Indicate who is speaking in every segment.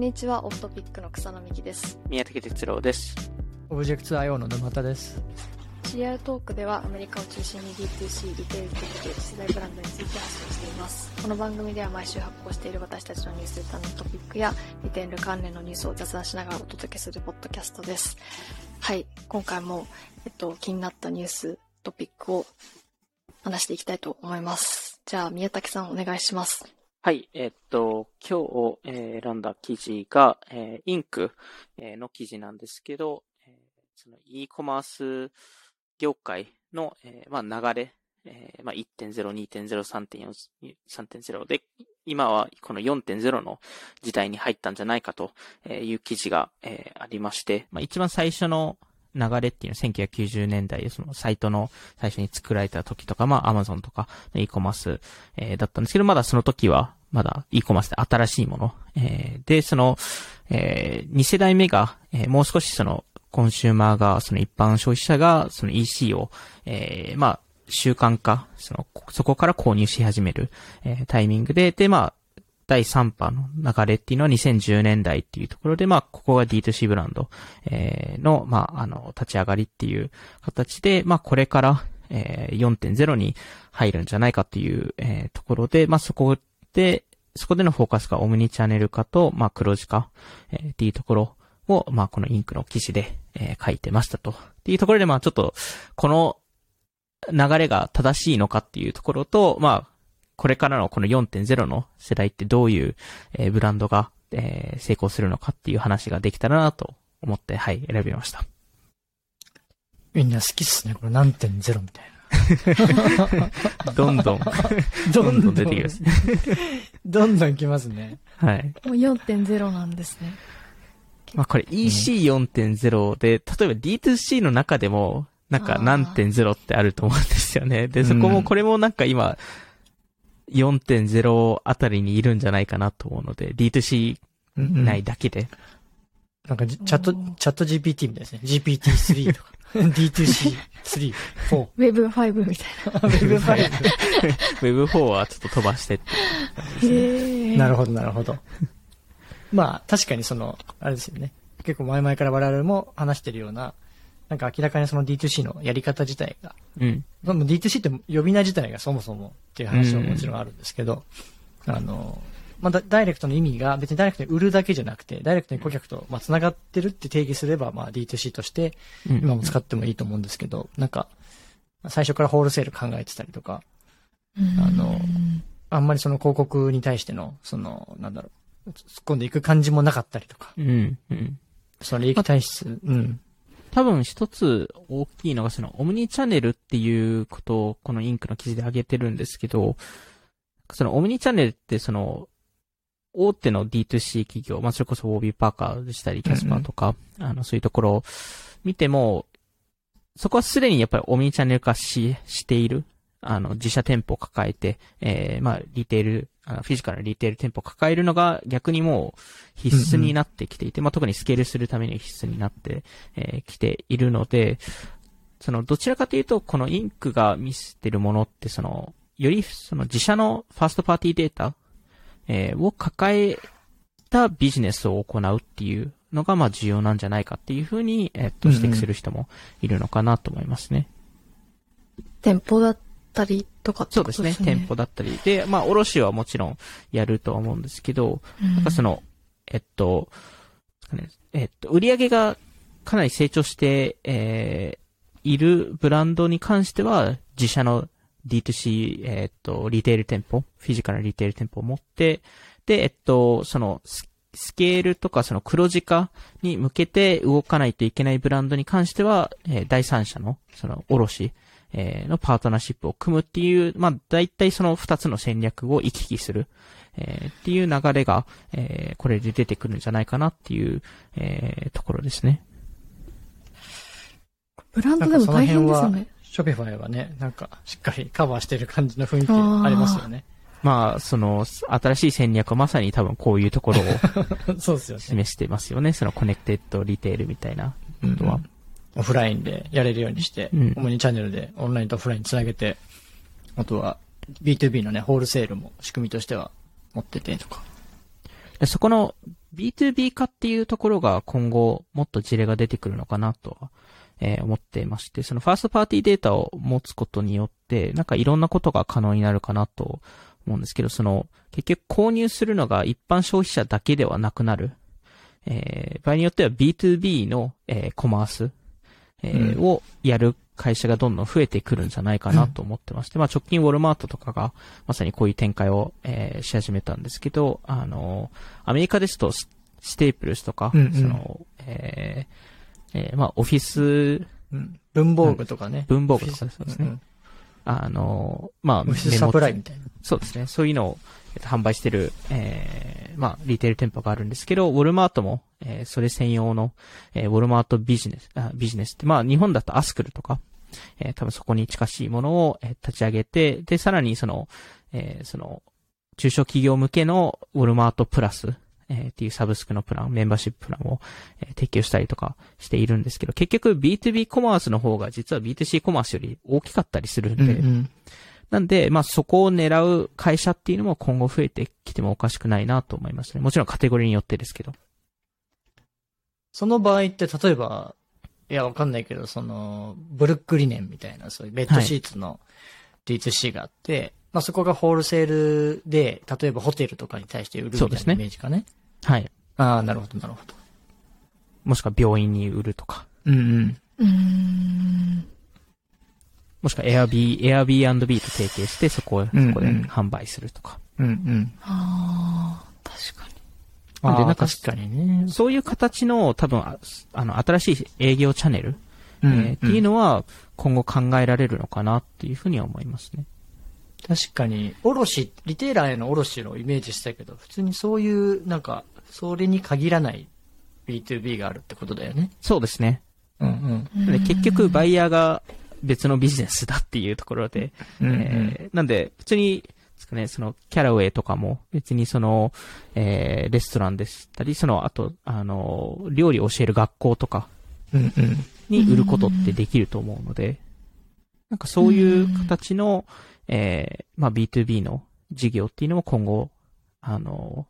Speaker 1: んにちは、オフトピックの草野美希です。
Speaker 2: 宮武哲郎です。
Speaker 3: オブジェクト IO の沼田です。
Speaker 1: CR トークではアメリカを中心に D2C、リテールテック、次世代ブランドについて発信しています。この番組では毎週発行している私たちのニュースレターのトピックや、リテール関連のニュースを雑談しながらお届けするポッドキャストです。はい、今回も、えっと、気になったニュース、トピックを話していきたいと思います。じゃあ、宮武さんお願いします。
Speaker 2: はい、えっと、今日、え選んだ記事が、えーインクえの記事なんですけど、えーその e コマース業界の、えーまあ、流れ、えーまあ、1.0、2.0、3.4、3.0で、今はこの4.0の時代に入ったんじゃないかという記事が、えーありまして、まあ、一番最初の流れっていうのは1990年代、そのサイトの最初に作られた時とか、まあ Amazon とか e コマース、えーだったんですけど、まだその時は、まだ e コマースで新しいもの。えーで、その、え2世代目が、えーもう少しその、コンシューマーが、その一般消費者が、その EC を、えーまあ、習慣化、その、そこから購入し始める、えータイミングで、で、まあ、第3波の流れっていうのは2010年代っていうところで、まあ、ここが D2C ブランド、えーの、まあ、あの、立ち上がりっていう形で、まあ、これから、えー4.0に入るんじゃないかっていう、えーところで、まあ、そこで、そこでのフォーカスがオムニチャンネル化と、まあ、黒字化、えーっていうところを、まあ、このインクの記事で、えー書いてましたと。っていうところで、まあ、ちょっと、この流れが正しいのかっていうところと、まあ、これからのこの4.0の世代ってどういう、えーブランドが、えー成功するのかっていう話ができたらなと思って、はい、選びました。
Speaker 3: みんな好きっすね、これ何点ゼロみたいな。
Speaker 2: どんどん、どんどん出てきます。
Speaker 3: どんどん来ますね。
Speaker 2: はい。
Speaker 1: もう4.0なんですね。
Speaker 2: まあこれ EC4.0 で、例えば D2C の中でも、なんか何点0ってあると思うんですよね。で、そこも、これもなんか今、4.0あたりにいるんじゃないかなと思うので、D2C
Speaker 3: うん
Speaker 2: 内だけで。
Speaker 3: なんか、チャット、チャット GPT みたいですね。GPT3 とか。D2C3、4。
Speaker 1: Web5 みたい
Speaker 3: Web5。
Speaker 2: Web4 はちょっと飛ばしてって
Speaker 1: な。へ
Speaker 3: なるほど、なるほど。まあ、確かにその、あれですよね。結構前々から我々も話してるような、なんか明らかにその D2C のやり方自体が、
Speaker 2: うん。
Speaker 3: まあ D2C って呼び名自体がそもそもっていう話ももちろんあるんですけど、あの、まあ、ダダイレクトの意味が別にダイレクトに売るだけじゃなくて、ダイレクトに顧客と、まあ、繋がってるって定義すれば、まあ、D2C として
Speaker 2: うん
Speaker 3: 今も使ってもいいと思うんですけど、なんか、最初からホールセール考えてたりとか、
Speaker 1: ー
Speaker 3: あのあんまりその広告に対しての、その、なんだろう、突っ込んでいく感じもなかったりとか、
Speaker 2: うん。うん。
Speaker 3: その利益体質、うん。
Speaker 2: 多分一つ大きいのがそのオムニチャンネルっていうことをこのインクの記事で挙げてるんですけど、そのオムニチャンネルってその大手の D2C 企業、まあそれこそウォービーパーカーでしたり、キャスパーとか、あのそういうところを見ても、そこはすでにやっぱりオムニチャンネル化し、している。あの、自社店舗を抱えて、えー、まあ、リテール、あのフィジカルなリテール店舗を抱えるのが逆にもう必須になってきていて、まあ、特にスケールするために必須になってえー来ているので、その、どちらかというと、このインクが見せてるものって、その、より、その自社のファーストパーティーデータ、えーを抱えたビジネスを行うっていうのが、まあ、重要なんじゃないかっていうふうに、えっと、
Speaker 3: うんうん
Speaker 2: 指摘する人もいるのかなと思いますね。
Speaker 1: 店舗だったりとか
Speaker 2: そうですね。店舗だったり。で、まあ、卸はもちろんやるとは思うんですけど、なんかその、えっと、えっと、売り上げがかなり成長して、えーいるブランドに関しては、自社の D2C、えっと、リテール店舗、フィジカルなリテール店舗を持って、で、えっと、その、ススケールとかその黒字化に向けて動かないといけないブランドに関しては、えー第三者の、その、卸、えーのパートナーシップを組むっていう、まあ、大体その二つの戦略を行き来する、えーっていう流れが、えーこれで出てくるんじゃないかなっていう、えーところですね。
Speaker 1: ブランドでも大変ですよね。
Speaker 3: Shopify はね、なんか、しっかりカバーしてる感じの雰囲気ありますよね。
Speaker 2: まあ、その、新しい戦略はまさに多分こういうところを
Speaker 3: そうですよね。
Speaker 2: 示してますよね。その connected retail みたいなことは。
Speaker 3: オフラインでやれるようにして、
Speaker 2: うん
Speaker 3: 主にチャンネルでオンラインとオフラインつなげて、あとは B2B のね、ホールセールも仕組みとしては持っててとか。
Speaker 2: でそこの B2B 化っていうところが今後もっと事例が出てくるのかなとは、えー思っていまして、そのファーストパーティーデータを持つことによって、なんかいろんなことが可能になるかなと思うんですけど、その、結局購入するのが一般消費者だけではなくなる。えー場合によっては B2B の、えーコマース、えー
Speaker 3: うん
Speaker 2: をやる会社がどんどん増えてくるんじゃないかなと思ってまして、まあ直近ウォルマートとかがまさにこういう展開を、えーし始めたんですけど、あのアメリカですとスステープルスとか、
Speaker 3: うんうん
Speaker 2: その、えーえーまあオフィス、
Speaker 3: うん。文房具とかね。
Speaker 2: 文房具とかそうですね。
Speaker 3: うん
Speaker 2: あのまあ
Speaker 3: オフィスサプライみたいな。
Speaker 2: そうですね。そういうのをえっと販売してる、えー、まあ、リテール店舗があるんですけど、ウォルマートも、えーそれ専用の、えーウォルマートビジネス、あビジネスって、まあ、日本だとアスクルとか、えー多分そこに近しいものを、えー立ち上げて、で、さらにその、えーその、中小企業向けのウォルマートプラス、えーっていうサブスクのプラン、メンバーシッププランを、えー提供したりとかしているんですけど、結局 B2B コマースの方が実は B2C コマースより大きかったりするんで、
Speaker 3: うんうん
Speaker 2: なんで、まあそこを狙う会社っていうのも今後増えてきてもおかしくないなと思いますね。もちろんカテゴリーによってですけど。
Speaker 3: その場合って、例えば、いや、わかんないけど、その、ブルックリネンみたいな、そういうベッドシーツの D2C があって、まあそこがホールセールで、例えばホテルとかに対して売るみたいうな
Speaker 2: そですね
Speaker 3: イメージかね。
Speaker 2: はい。
Speaker 3: ああ、なるほど、なるほど。
Speaker 2: もしくは病院に売るとか。
Speaker 3: うんうん。
Speaker 1: うーん。
Speaker 2: もしくは Airb、Airbnb と提携してそこを、そこで販売するとか。
Speaker 3: うんうん。
Speaker 1: ああ、確かに。
Speaker 2: なんでなんか
Speaker 3: 確かにね。
Speaker 2: そういう形の多分、ああの、新しい営業チャンネル、えーっていう
Speaker 3: の
Speaker 2: のは今後考えられるのかなっていうふうには思いますね。
Speaker 3: 確かに、卸、リテーラーへの卸のイメージしたけど、普通にそういう、なんか、それに限らない B2B があるってことだよね。
Speaker 2: そうですね。
Speaker 3: うんうん。
Speaker 2: で結局バイヤーが別のビジネスだっていうところで、
Speaker 3: うんうん
Speaker 2: えーなんで、普通に、ですかね、その、キャラウェイとかも、別にその、えーレストランでしたり、その、あと、あの、料理を教える学校とか。に売ることってできると思うので、なんかそういう形の、えーまあ B2B の事業っていうのも今後、あの、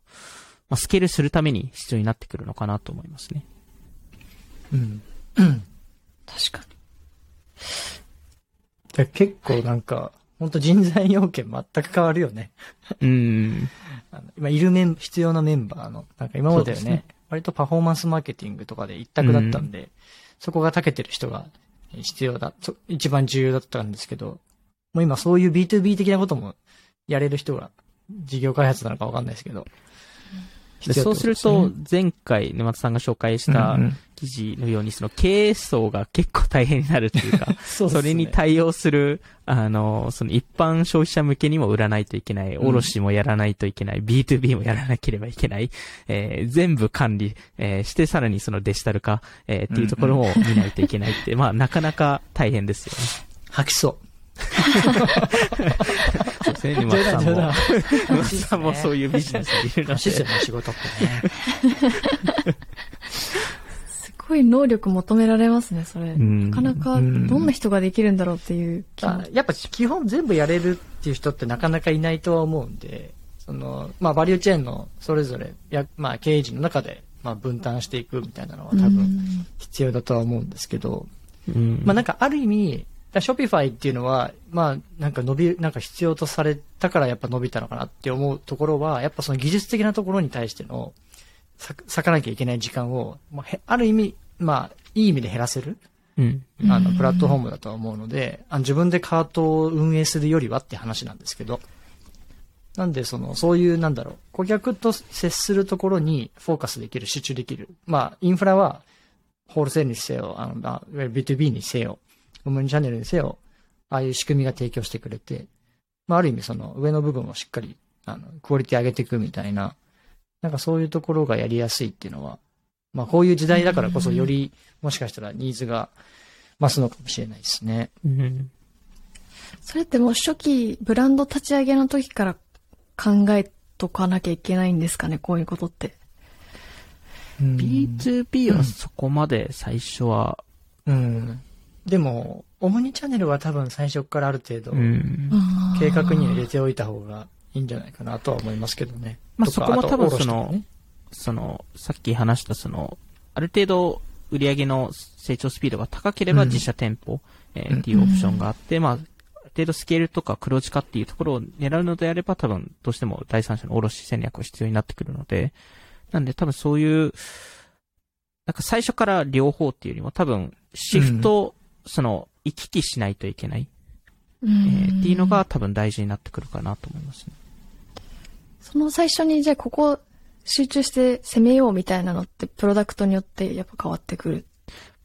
Speaker 2: まあ、スケールするために必要になってくるのかなと思いますね。
Speaker 3: うん。うん。
Speaker 1: 確か
Speaker 3: で結構なんか、本当人材要件全く変わるよね。
Speaker 2: うん。
Speaker 3: 今いるメン、必要なメンバーの、なんか今まではね
Speaker 2: ね
Speaker 3: 割とパフォーマンスマーケティングとかで一択だったんで、そこが長けてる人が必要だ、そ一番重要だったんですけど、もう今そういう B2B 的なこともやれる人が、事業開発なのかわかんないですけど。
Speaker 2: でそうすると、前回沼田さんが紹介した記事のように、その経営層が結構大変になるというか、
Speaker 3: そ
Speaker 2: それに対応する、あの、その一般消費者向けにも売らないといけない、
Speaker 3: うん。
Speaker 2: 卸もやらないといけない、B2B もやらなければいけない、えー全部管理、えーして、さらにそのデジタル化、えーっていうところも見ないといけないって、まあ、なかなか大変ですよね。
Speaker 3: 吐きそう。
Speaker 2: ですね、沼田さんも。沼田さんもそういうビジネスにいるので
Speaker 3: 楽しいですよ。ね、仕事ってね。
Speaker 1: すごい能力求められますね、それ。
Speaker 2: ん
Speaker 1: なかなか、ど
Speaker 3: うん
Speaker 1: んな人ができるんだろうっていう気
Speaker 3: やっぱ基本全部やれるっていう人ってなかなかいないとは思うんで、その、まあバリューチェーンのそれぞれ、やまあ経営陣の中で、まあ分担していくみたいなのは多分
Speaker 1: うん
Speaker 3: 必要だとは思うんですけど、
Speaker 2: うん
Speaker 3: まあなんかある意味、ショピファイっていうのは、まあなんか伸びる、なんか必要とされたからやっぱ伸びたのかなって思うところは、やっぱその技術的なところに対しての、さ割かなきゃいけない時間を、まあへある意味、まあいい意味で減らせる。
Speaker 2: うん。
Speaker 3: あの、プラットフォームだとは思うので、あの自分でカートを運営するよりはって話なんですけど、なんで、その、そういう、なんだろう、顧客と接するところにフォーカスできる、集中できる。まあ、インフラは、ホールセールにせよ、あの、まあいわゆる B2B にせよ、オムニチャンネルにせよ、ああいう仕組みが提供してくれて、まあ、ある意味その、上の部分をしっかり、あの、クオリティ上げていくみたいな、なんかそういうところがやりやすいっていうのは、まあ、こういう時代だからこそより、もしかしたらニーズが増すのかもしれないですね。
Speaker 2: うん。
Speaker 1: それってもう初期、ブランド立ち上げの時から考えとかなきゃいけないんですかね、こういうことって。
Speaker 2: B2B はそこまで最初は、
Speaker 3: うん。でも、オムニチャンネルは多分最初からある程度、
Speaker 2: うん。
Speaker 3: 計画には入れておいた方がいいんじゃないかなとは思いますけどね。
Speaker 2: まあそこも多分そのその、さっき話したその、ある程度売上の成長スピードが高ければ
Speaker 3: うん
Speaker 2: 自社店舗、え
Speaker 3: うん
Speaker 2: ーっていうオプションがあって、まあ、ある程度スケールとか黒字化っていうところを狙うのであれば多分どうしても第三者の卸戦略が必要になってくるので、なんで多分そういう、なんか最初から両方っていうよりも多分シフト、その行き来しないといけない、
Speaker 1: う
Speaker 2: えーっていうのが
Speaker 1: ん
Speaker 2: 多分大事になってくるかなと思いますね。
Speaker 1: その最初にじゃあここ集中して攻めようみたいなのってプロダクトによってやっぱ変わってくる？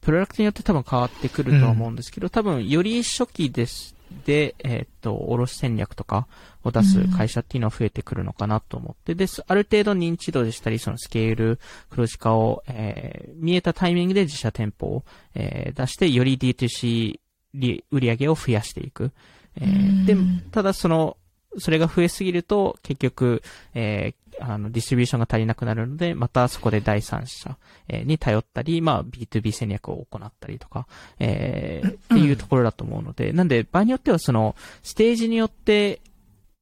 Speaker 2: プロダクトによって多分変わってくるとは思うんですけど、多分より初期です。で、えーっと、卸戦略とかを出す会社っていうのは増えてくるのかなと思って、です。ある程度認知度でしたり、そのスケール、黒字化を、えー見えたタイミングで自社店舗を、えー出して、より D2C り売り上げを増やしていく。えーで
Speaker 1: うん、
Speaker 2: ただその、それが増えすぎると、結局、えーあの、ディストリビューションが足りなくなるので、またそこで第三者えーに頼ったり、まあ、B2B 戦略を行ったりとか、えーっていうところだと思うので、なんで、場合によってはその、ステージによって、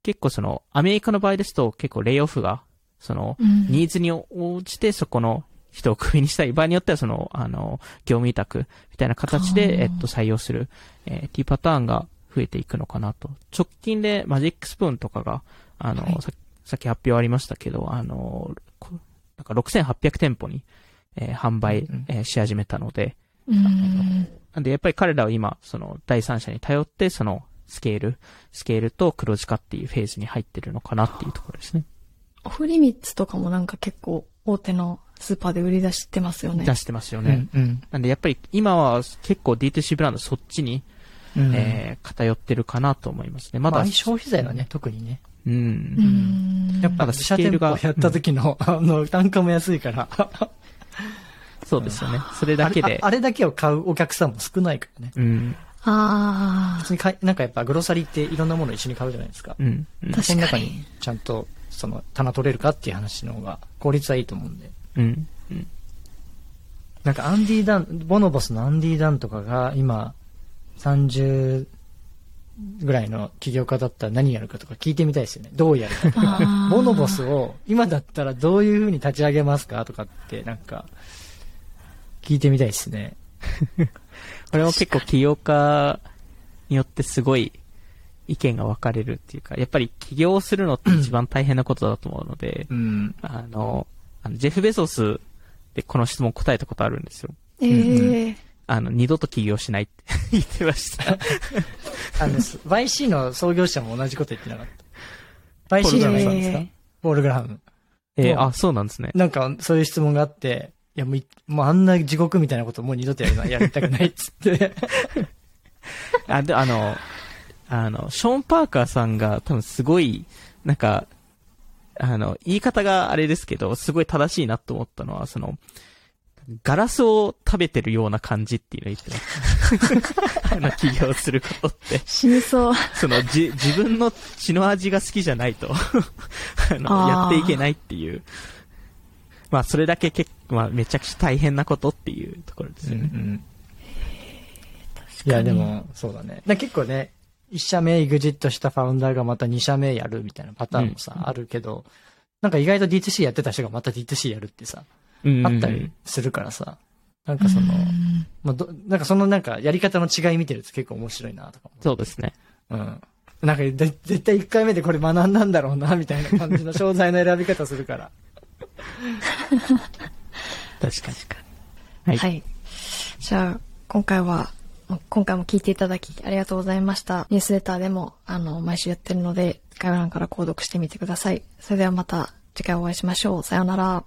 Speaker 2: 結構その、アメリカの場合ですと、結構レイオフが、その、
Speaker 1: うん
Speaker 2: ニーズに応じてそこの人をクビにしたい。場合によってはその、あの、業務委託みたいな形で、えっと、採用する、えーっていうパターンが増えていくのかなと。直近でマジックスプーンとかが、あの、
Speaker 3: はい
Speaker 2: ささっき発表ありましたけど、あの、こなんか6800店舗に、えー販売、えーし始めたので、
Speaker 1: うん
Speaker 2: なんでやっぱり彼らは今、その、第三者に頼って、その、スケール、スケールと黒字化っていうフェーズに入ってるのかなっていうところですね。
Speaker 1: オフリミッツとかもなんか結構大手のスーパーで売り出してますよね。
Speaker 2: 出してますよ
Speaker 3: う
Speaker 2: ね。
Speaker 3: んうん
Speaker 2: なんでやっぱり今は結構 D2C ブランドそっちに、
Speaker 3: うん
Speaker 2: えー偏ってるかなと思いますね。まだ、
Speaker 3: まあ、消費財はね、特にね。
Speaker 2: うん。
Speaker 1: うん
Speaker 3: やっぱ
Speaker 2: まだ
Speaker 3: 自社店舗やった時の、あの、単価も安いから。
Speaker 2: そうですよね。それだけで
Speaker 3: あれあ。あれだけを買うお客さんも少ないからね。
Speaker 2: うん。
Speaker 1: あ
Speaker 3: 普通に買い、なんかやっぱグロサリーっていろんなもの一緒に買うじゃないですか。
Speaker 2: うん。うん
Speaker 1: 確かに
Speaker 3: その中にちゃんと、その、棚取れるかっていう話の方が効率はいいと思うんで。
Speaker 2: うん。うん。
Speaker 3: なんかアンディ・ダン、ボノボスのアンディ・ダンとかが今、30ぐらいの起業家だったら何やるかとか聞いてみたいですよね。どうやるかとか。ノボスを今だったらどういう風に立ち上げますかとかってなんか、聞いてみたいですね。
Speaker 2: これも結構起業家によってすごい意見が分かれるっていうか、やっぱり起業するのって一番大変なことだと思うので、
Speaker 3: うん。
Speaker 2: あの、あのジェフ・ベゾスでこの質問答えたことあるんですよ。
Speaker 1: ええ
Speaker 2: あの、二度と起業しないって 言ってました。
Speaker 3: あの、す YC の創業者も同じこと言ってなかった。YC じゃないですか？
Speaker 1: え
Speaker 3: ポール・グラハム。もう
Speaker 2: えーあ、そうなんですね。
Speaker 3: なんか、そういう質問があって、いや、もうい、もうあんな地獄みたいなこともう二度とやるのはやりたくないっつって。
Speaker 2: あ、で、あの、あの、ショーン・パーカーさんが多分すごい、なんか、あの、言い方があれですけど、すごい正しいなと思ったのは、その、ガラスを食べてるような感じっていうのを言ってます。あの、起業することって。
Speaker 1: 死にそう。
Speaker 2: その、じ、自分の血の味が好きじゃないと、あの、やっていけないっていう。まあ、それだけ結構、まあ、めちゃくちゃ大変なことっていうところですよね。
Speaker 3: いや、でも、そうだね。だ結構ね、一社目エグジットしたファウンダーがまた二社目やるみたいなパターンもさ、
Speaker 2: うん
Speaker 3: あるけど、なんか意外と D2C やってた人がまた D2C やるってさ、
Speaker 2: うん
Speaker 3: あったりするからさ、なんかその、まあ、ど、なんかそのなんかやり方の違い見てると結構面白いなとか
Speaker 2: そうですね。
Speaker 3: 思う。うん。なんかで絶対一回目でこれ学んだんだろうな、みたいな感じの商材の選び方するから。
Speaker 2: 確かに。はい。
Speaker 1: はい。じゃあ、今回は、今回も聞いていただきありがとうございました。ニュースレターでも、あの、毎週やってるので、概要欄から購読してみてください。それではまた次回お会いしましょう。さようなら。